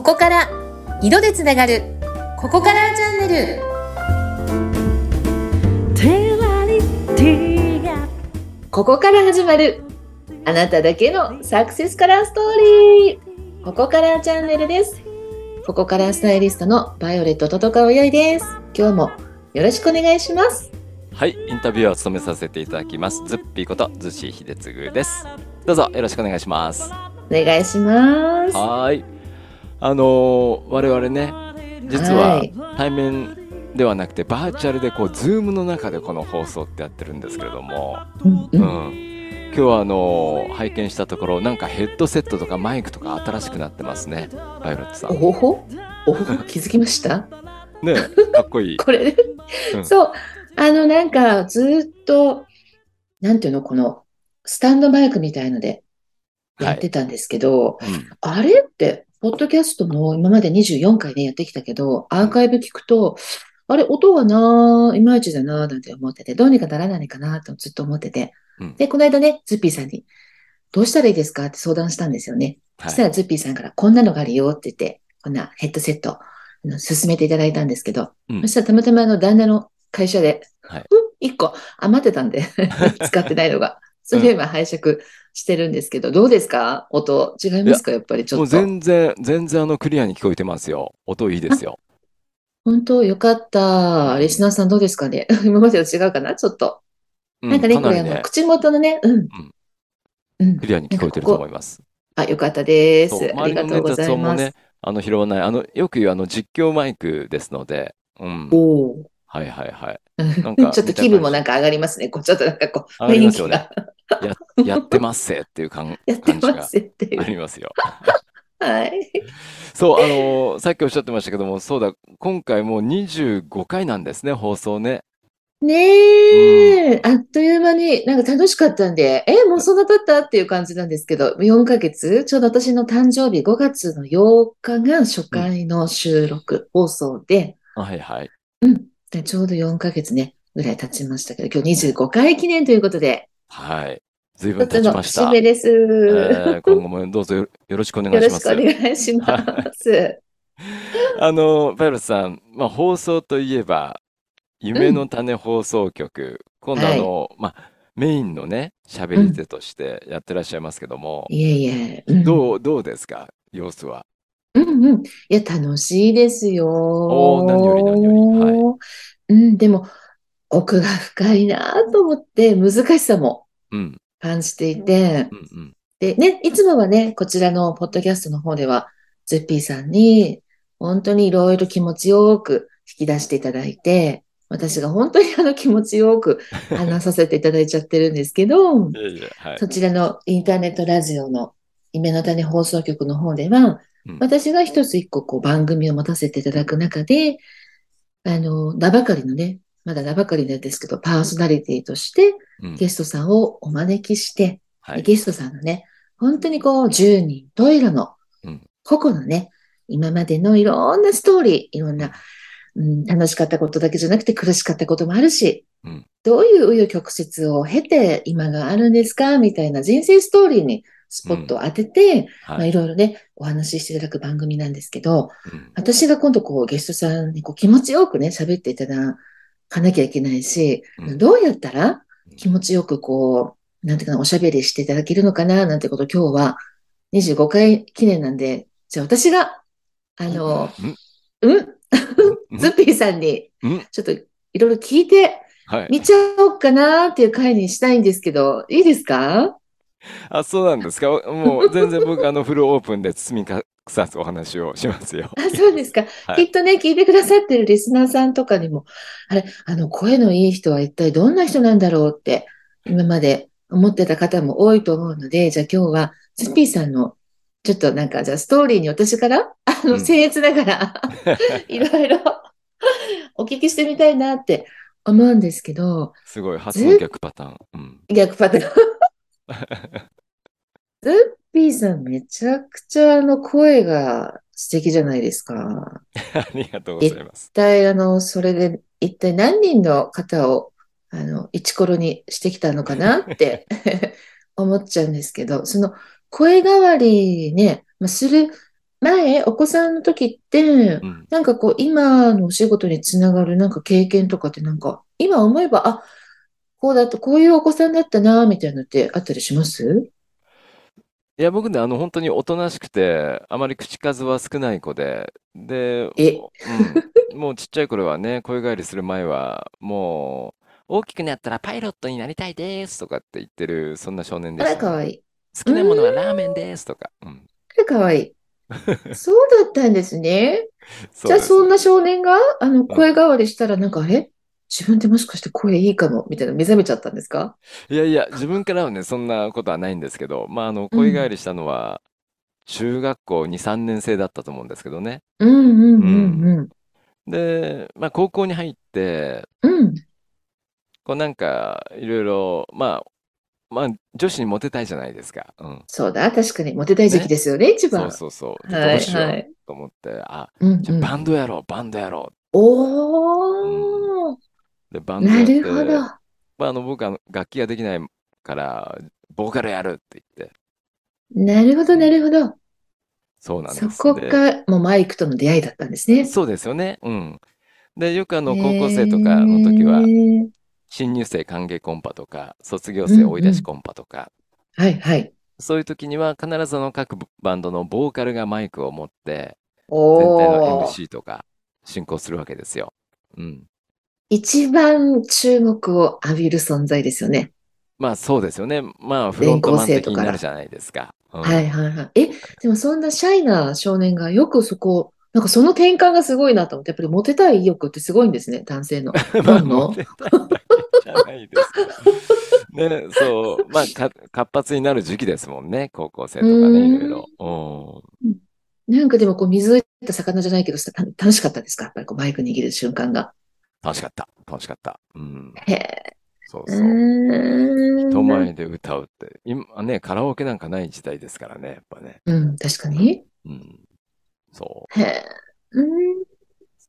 ここから色でつながるここからチャンネルここから始まるあなただけのサクセスカラーストーリーここからチャンネルですここからスタイリストのバイオレットととかおよいです今日もよろしくお願いしますはい、インタビューを務めさせていただきます。ズッピーこと、ズシヒデツグです。どうぞよろしくお願いします。はお願いしますーい。あのー我々ね、実ははい。対面ではなくて、バーチャルでこう、ズームの中でこの放送ってやってるんですけれども、うん。今日はあのー拝見したところ、なんかヘッドセットとかマイクとか新しくなってますね。バイオレットさん。おほほ？おほほ？気づきました？ねかっこいい。これね、うん。そう、あの、なんか、ずーっと、なんていうの、この、スタンドマイクみたいのでやってたんですけど、うん。あれって、ポッドキャストの今まで24回ね、やってきたけど、アーカイブ聞くと、あれ、音がな、いまいちだな、なんて思ってて、どうにかならないかな、とずっと思ってて。うんで、この間ね、ズッピーさんに、どうしたらいいですかって相談したんですよね。はいそしたらズッピーさんから、こんなのがあるよって言って、こんなヘッドセット、あの勧めていただいたんですけど、うんそしたらたまたまあの旦那の会社で、はいうん？一個余ってたんで、使ってないのが。それを今拝借してるんですけど、どうですか？音、違いますか？やっぱりちもうょっと。全然、全然あの、クリアに聞こえてますよ。音いいですよ。本当？よかった。リスナーさんどうですかね？今までと違うかな？ちょっと。うなんかね、これあの、口元のね、うん。うんク。リアに聞こえてると思います。あ、よかったです。ありがとうございます。ねあの拾わない、あの、よく言うあの実況マイクですので、うん。おーはいはいはい。なんかちょっと気分もなんか上がりますね。こうちょっとなんかこう、上がりますよねがや、やってますせっていう感 やってますっていう。ありますよ。はい。そう、あのさっきおっしゃってましたけども、そうだ、今回もう25回なんですね、放送ね。ねえ、あっという間になんか楽しかったんで、え、もうそんな経った？っていう感じなんですけど、4ヶ月、ちょうど私の誕生日5月の8日が初回の収録放送で、はいはい。でちょうど4ヶ月ね、ぐらい経ちましたけど、今日25回記念ということで、はい。ずいぶんとても経ちました。節目です。えー今後もどうぞよよろしくお願いします。よろしくお願いします。あの、バイオレスさん、まあ、放送といえば、夢の種放送局、今度あの、まあ、メインのね、喋り手としてやってらっしゃいますけども、いえいえ、うんどう、どうですか？様子は。うんうん。いや、楽しいですよ。おー何より何ようん、でも、奥が深いなと思って、難しさもうん、感じていて、うん、うん。で、ね、いつもはね、こちらのポッドキャストの方では、ズッピーさんに、本当にいろいろ気持ちよく引き出していただいて、私が本当にあの気持ちよく話させていただいちゃってるんですけど、いえいえ、はい。そちらのインターネットラジオの夢の種放送局の方では、うん。私が一つ一個こう番組を持たせていただく中で、あの、名ばかりのね、まだ名ばかりなんですけど、パーソナリティとしてうん。ゲストさんをお招きして、はい。ゲストさんのね、本当にこう、10人十色のうん。個々のね、今までのいろんなストーリー、いろんな、うん、楽しかったことだけじゃなくて苦しかったこともあるし、うん。どういう紆余曲折を経て今があるんですかみたいな人生ストーリーにスポットを当てて、まあ、はいいろいろね、お話ししていただく番組なんですけど、うん。私が今度こうゲストさんにこう気持ちよくね、喋っていただかなきゃいけないし、うん。どうやったら気持ちよくこう、なんていうかな、おしゃべりしていただけるのかな、なんてことを今日は25回記念なんで、じゃあ私が、あの、うん。うん？ズッピーさんにうん。ちょっといろいろ聞いてはい。みちゃおうかなっていう回にしたいんですけど、いいですか？あ、そうなんですか？もう全然僕、あの、フルオープンで包み隠さずお話をしますよ。あ、そうですか。はいきっとね、聞いてくださってるリスナーさんとかにも、あれ、あの、声のいい人は一体どんな人なんだろうって、今まで思ってた方も多いと思うので、じゃあ今日は、ズッピーさんの、ちょっとなんか、じゃあストーリーに私から、あの、うん僭越ながら、いろいろお聞きしてみたいなって思うんですけど、すごい、初の逆パターン。うん。逆パターン。ズッピーさんめちゃくちゃあの声が素敵じゃないですか。ありがとうございます。一体あの、それで一体何人の方をあの、イチコロにしてきたのかな？って 思っちゃうんですけど、その声変わりね、まあ、する前、お子さんの時って、うん。なんかこう、今のお仕事につながるなんか経験とかってなんか、今思えば、あ、こうだと、こういうお子さんだったな、みたいなのってあったりします？いや、僕ね、あの、本当におとなしくて、あまり口数は少ない子で、で、え、うん。もうちっちゃい頃はね、声変わりする前は、もう、大きくなったらパイロットになりたいですとかって言ってる、そんな少年あら、でしたね。かわいい。好きなものはラーメンん、ですとか。うん。あら、かわいい。そうだったんですね。じゃあ、そんな少年が、あの、うん。声変わりしたら、なんか、あれ？自分でもしかして声いいかも、みたいな目覚めちゃったんですか？いやいや、自分からはね、そんなことはないんですけど、まあ、あの、うん。声変わりしたのは、中学校2、3年生だったと思うんですけどね。うんうんうんうん。うん。で、まあ、高校に入って、うん。こうなんか、いろいろ、まあ、まあ、女子にモテたいじゃないですか。うん。そうだ。確かに、モテたい時期ね。ですよね、一そう番。そうそう。で、どはいうしようはい。と思って、あ、うんじゃあバンうん。ドやろう、バンドやろう。うん。で、バンドやっなるほて、ど。まあ、あの、僕は楽器ができないから、ボーカルやるって言って、なるほど、なうん。るほど。そうなんです。そこで、が、もうマイクとの出会いだったんですね。そうですよね。うん。で、よくあの、高校生へとかの時は、え。新入生歓迎コンパとか、卒業う生追いんうん。出しコンパとか、はいはい。そういう時には必ずあの各バンドのボーカルがマイクを持って、全体のおー。MC とか進行するわけですよ。うん。一番注目を浴びる存在ですよね。まあそうですよね。まあフロントマン的に。なるじゃないですか。うはいん。はいはい。え、でもそんなシャイな少年がよくそこ、なんかその転換がすごいなと思って、やっぱりモテたい意欲ってすごいんですね、男性の。まあモテたいじゃないですけど。ね、そう。まあか活発になる時期ですもんね。高校生うとかね、いろい。ろ。うん。なんかでもこう水を得た魚じゃないけど楽しかったですか？やっぱりこうマイク握る瞬間が。楽しかった。楽しかった。うん。へえ。うそうそう。人。前で歌うって。今ね、カラオケなんかない時代ですからね、やっぱね。うん、確かに。うん。そう。へえ。うん、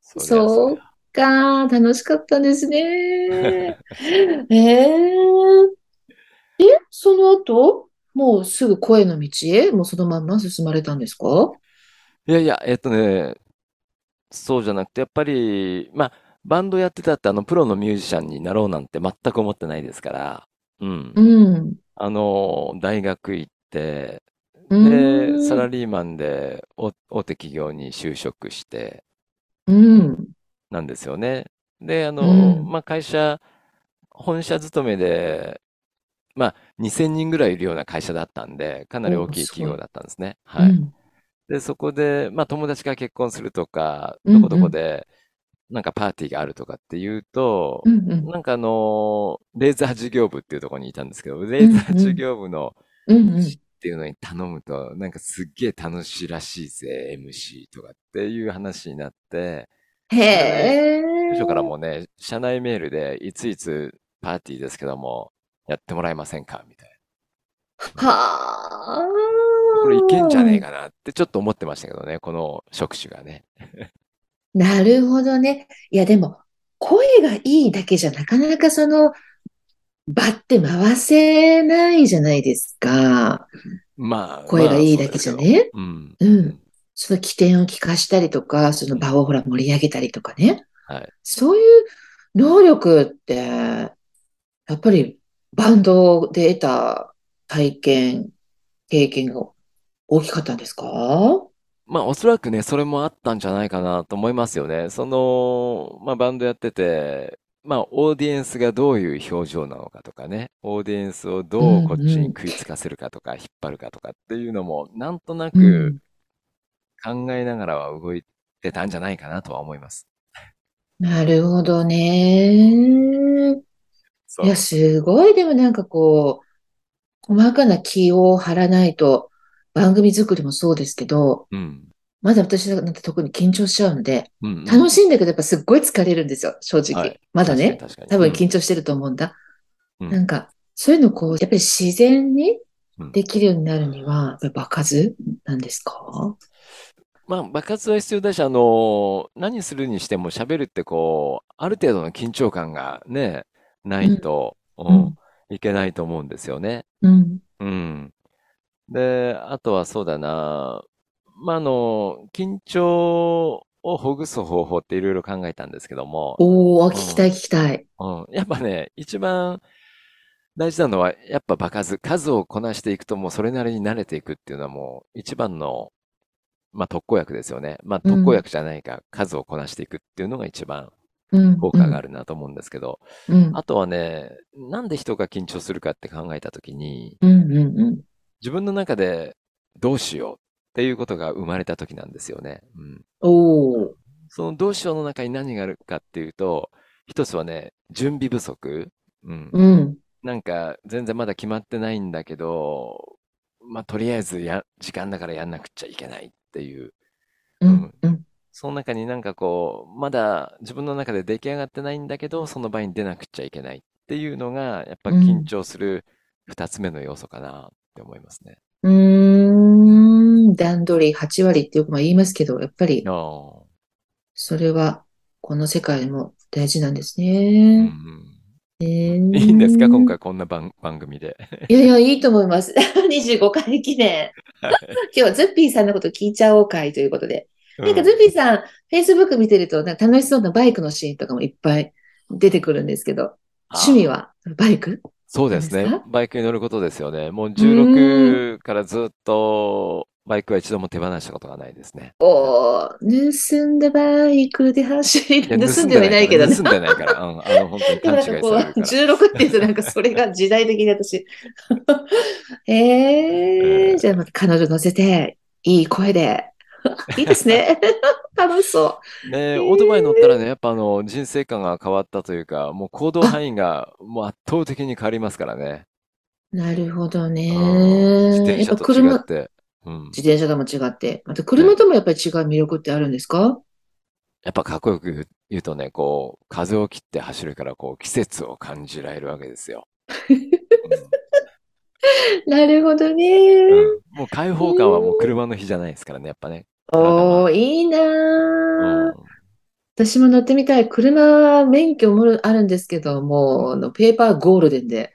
そうか、楽しかったですね。ええ。その後、もうすぐ声の道へ、もうそのまんま進まれたんですか？いやいや、えっとね、そうじゃなくて、やっぱり、まあ、バンドやってたってあの、プロのミュージシャンになろうなんて全く思ってないですから、ううん。ん。あの、大学行って、うで、サ。ラリーマンで大大手企業に就職して、うん。なんですよね。で、あうの、ん。まあ、会社、本社勤めで、まあ、2000人ぐらいいるような会社だったんで、かなり大お、きい企業。だったんですね。はい。うん。で、そこで、まあ、友達が結婚するとか、どこうん。うん。なんかパーティーがあるとかっていうと、うん。うん。なんかあのレーザー事業部っていうところにいたんですけど、レうん。ーザー事うん。業部のっていうのに頼むと、なんかすっげえ楽しいらしいぜ、MC とかっていう話になって、へ社内、部署からえ。もね、社内メールで、いついつパーティーですけども、やってもらえませんかみたいな。うんはこれいけんじゃねえあ。かなってちょっと思ってましたけどね、この職種がね。なるほどね。いや、でも、声がいいだけじゃなかなかその場って回せないじゃないですか。まあ声がまあ、いいだけ。じゃね。うん。うん。うん。その起点を聞かしたりとか、そのうん。場をほら盛り上げたりとかね。はい。そういう能力って、やっぱりバンドで得た体験、経験が大きかったんですか？まあ、おそらくね、それもあったんじゃないかなと思いますよね。その、まあ、バンドやってて、まあ、オーディエンスがどういう表情なのかとかね、オーディエンスをうどうこっちにん食いつかせるかとか、引っ張るかとかっていうのも、なんとなうん。うくん。考えながらは動いてたんじゃないかなとは思います。なるほどね。いや、そすごい、でもなんかこう、細かな気を張らないと、番組作りもそうですけど、う。うん。まだ私なんて特に緊張しちゃうので、うんうん。楽しいんだけどやっぱすっごい疲れるんですよ、正直。はい。まだね。多分うん。緊張してると思うんだ。うん。なんか、そういうのこう、やっぱり自然にうん。できるようになるには、やっぱり場数なんですか？まあ、爆発は必要だし、あの、何するにしても喋るってこう、ある程度の緊張感がね、なうん、いと、うん、うん、いけないと思うんですよね。うん、うん。で、あとはそうだな。まあ、あの、緊張をほぐす方法っていろいろ考えたんですけども、おー、うん、聞きたい聞きたい。うん。やっぱね、一番大事なのは、やっぱ場数、数をこなしていくともうそれなりに慣れていくっていうのはもう一番の、まあ、特効薬ですよね。まあ、特効うん、薬じゃないか、数をこなしていくっていうのが一番うん、効果があうん、るなと思うんですけど、うん、あとはね、なんで人が緊張するかって考えたときに、うん、うん、うん。自分の中でどうしようっていうことが生まれたときなんですよね。うん。おー、そのどうしようの中に何があるかっていうと、一つはね、準備不足。うん。うん、なんか、全然まだ決まってないんだけど、まあ、とりあえずや、時間だからやんなくちゃいけないっていう。うん、うん。うん、その中になんかこう、まだ自分の中で出来上がってないんだけど、その場に出なくちゃいけないっていうのが、やっぱ緊うん。張する二つ目の要素かなって思いますね。うーん、段取り8割ってよくまあ言いますけど、やっぱりそれはこの世界でも大事なんですね。ん。えいいんですか？今ー、回こんな番、番組で。いやいや、いいと思います。25回記念。はい。今日はズッピーさんのこと聞いちゃおう会ということで。なんかズッうん。ピーさん、Facebook 見てるとなんか楽しそうなバイクのシーンとかもいっぱい出てくるんですけど、趣味。は？バイク？そうでですか？バイクに乗ることですよね。もううーん。16からずっとバイクは一度も手放したことがないですね。はい。おー、盗んだバイクで走る。いや、盗んではい盗んでないから、ないけどね。盗んでないから、うん、あの、本当にでもなんかこれるから。16って言うとなんかそれが時代的に私。えー、じゃあまた彼女乗せて、いい声で。いいですね。楽しそねえ、う。えオートバイ乗ったらー、ね、やっぱあの、人生観が変わったというか、もう行動あ、範囲がもう圧倒的に変わりますからね。なるほどね。やっぱ転車と違っ車、て。うん。自転車とも違って、また車ね。ともやっぱり違う魅力ってあるんですか？やっぱかっこよく言うとね、こう、風を切って走るから、こう、季節を感じられるわけですよ。うん。なるほどうん。ね。もう開う放感はもうん車の日じゃないですからね、やっぱね。おー、いいなー。うん。私も乗ってみたい。車免許もあるんですけど、もう、あのペーパーゴールデンで、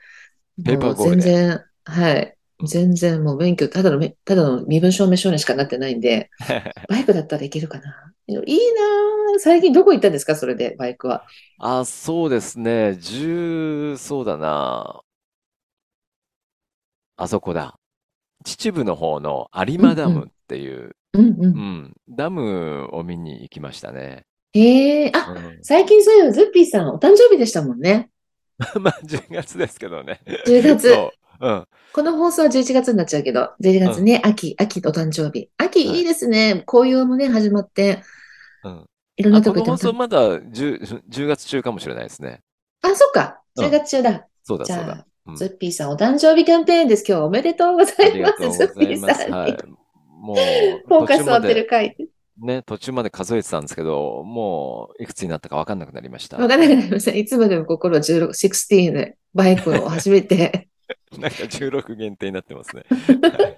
ペーパーゴールデン。全然、はい。うん。全然もう免許、ただのめ、ただの身分証明書にしかなってないんで、バイクだったらいけるかな。いいなー。最近どこ行ったんですか？それで、バイクは。あ、そうですね。十、そうだな。あそこだ。秩父の方の有馬ダムっ。ていう、うんうん。うん、ダムを見に行きましたね。ええあ、うん。最近そういえば、ズッピーさん、お誕生日でしたもんね。まあ、10月ですけどね。10月。そう。うん。この放送は11月になっちゃうけど、11うん。月ね、秋、秋お誕生日。秋いいはい。ですね。紅葉もね、始まって、うん。あ、いろんなとこの放こ行ってまた。送まだ10、10月中かもしれないですね。あ、そっか。10うん。月中だ。そうだそうだ。じゃあ、うん。ズッピーさんお誕生日キャンペーンです。今日はおめでとうござあいます。りがとうごズッピー。さんに。はい。もう、フォー途カスを当てる回。ね、途中まで数えてたんですけど、もう、いくつになったかわかんなくなりました。わからなくはい。なりました。いつまでも心は16、16でバイクを始めて。なんか16限定になってますね。は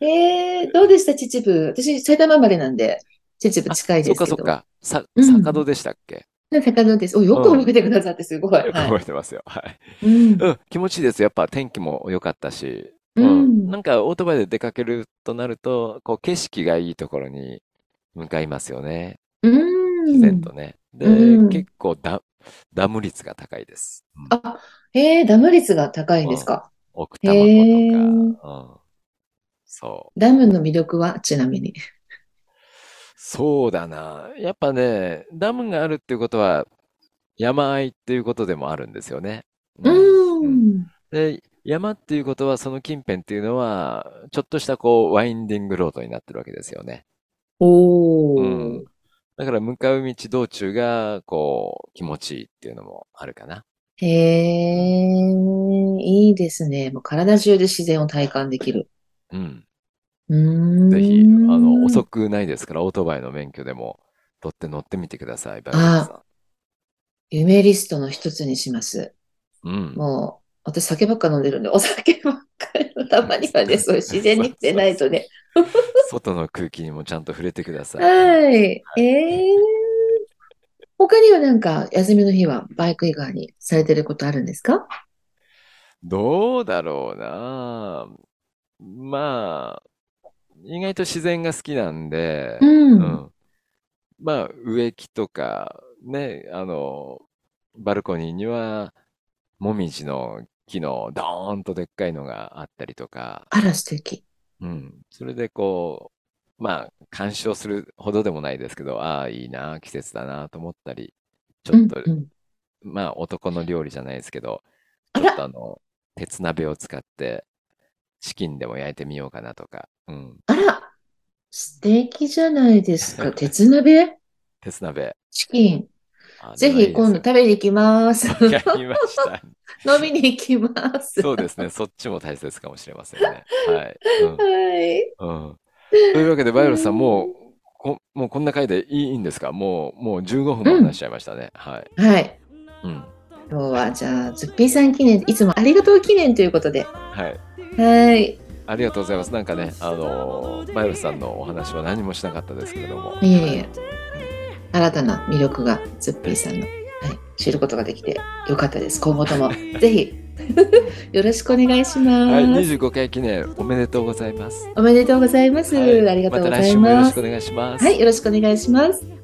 い。えー、どうでした秩父。私、埼玉生まれなんで、秩父あ、近いそですけど。っかそっか。坂戸でしたっけ？坂戸です。お、ようん。く覚えてくださってすごい。よくはい。覚えてますよ。はい。うん。うん、気持ちいいです。やっぱ天気も良かったし。ううん。ん。なんかオートバイで出かけるとなると、こう景色がいいところに向かいますよね。う自然ん。とね。うで、ん。結構ダ、ダム率が高いです。うん。あ、えー、ダム率が高いんうん。ですか？奥多摩湖とへか、ー。うん。そう。ダムの魅力はちなみに。そうだな。やっぱね、ダムがあるっていうことは山あいっていうことでもあるんですよね。ううん。うん。ん。で、山っていうことはその近辺っていうのは、ちょっとしたこう、ワインディングロードになってるわけですよね。うおー。ん。だから向かう道道中が、こう、気持ちいいっていうのもあるかな。へうん。ー、いいですね。もう体中で自然を体感できる。うん。うーぜひ、あの、ん。遅くないですから、オートバイの免許でも取って乗ってみてください、バイオあ、さ夢リストの一つにします。ん。うん。もう、私酒ばっか飲んでるんで、お酒ばっかり、たまにはね、そういう自然に触れそうそう。ないとね。外の空気にもちゃんと触れてください。うん。はい。えー、他にはなんか、休みの日はバイク以外にされてることあるんですか？どうだろうな。まあ、意外と自然が好きなんで、う。うんん。まあ、植木とか、ね、あの、バルコニーには、もみじの木のドーンとでっかいのがあったりとか、あら、素敵。うん。それでこう、まあ、鑑賞するほどでもないですけど、ああ、いいな、季節だなと思ったり、ちょっと、うんうん。まあ、男の料理じゃないですけど、あちょっとら、あの、鉄鍋を使って、チキンでも焼いてみようかなとか、うん。あら、素敵じゃないですか。鉄鍋？鉄鍋。チキン。あぜひ。今度食べに行きます。わかりました。飲みに行きます。そうですね。そっちも大切かもしれませんね。はい。はい。うん。うん。というわけで、バイオレスさん、もう、こ、もうこんな回でいい、んですか？もう、もう15分もうん。話しちゃいましたね。はい。はい。うん。今日はじゃあ、ズッピーさん記念、いつもありがとう記念ということで。はい。はい。ありがとうございます。なんかね、あのーバイオレスさんのお話は何もしなかったですけれども。いえいえはい。新たな魅力がズッピーさんの、はい、知ることができてよかったです。今後とも ぜひよろしくお願いしはい、ます。25回記念おめでとうございます。おめでとうございます。はい。ありがとうございまた来週もよろます。しくお願いしまはい、す。よろしくお願いします。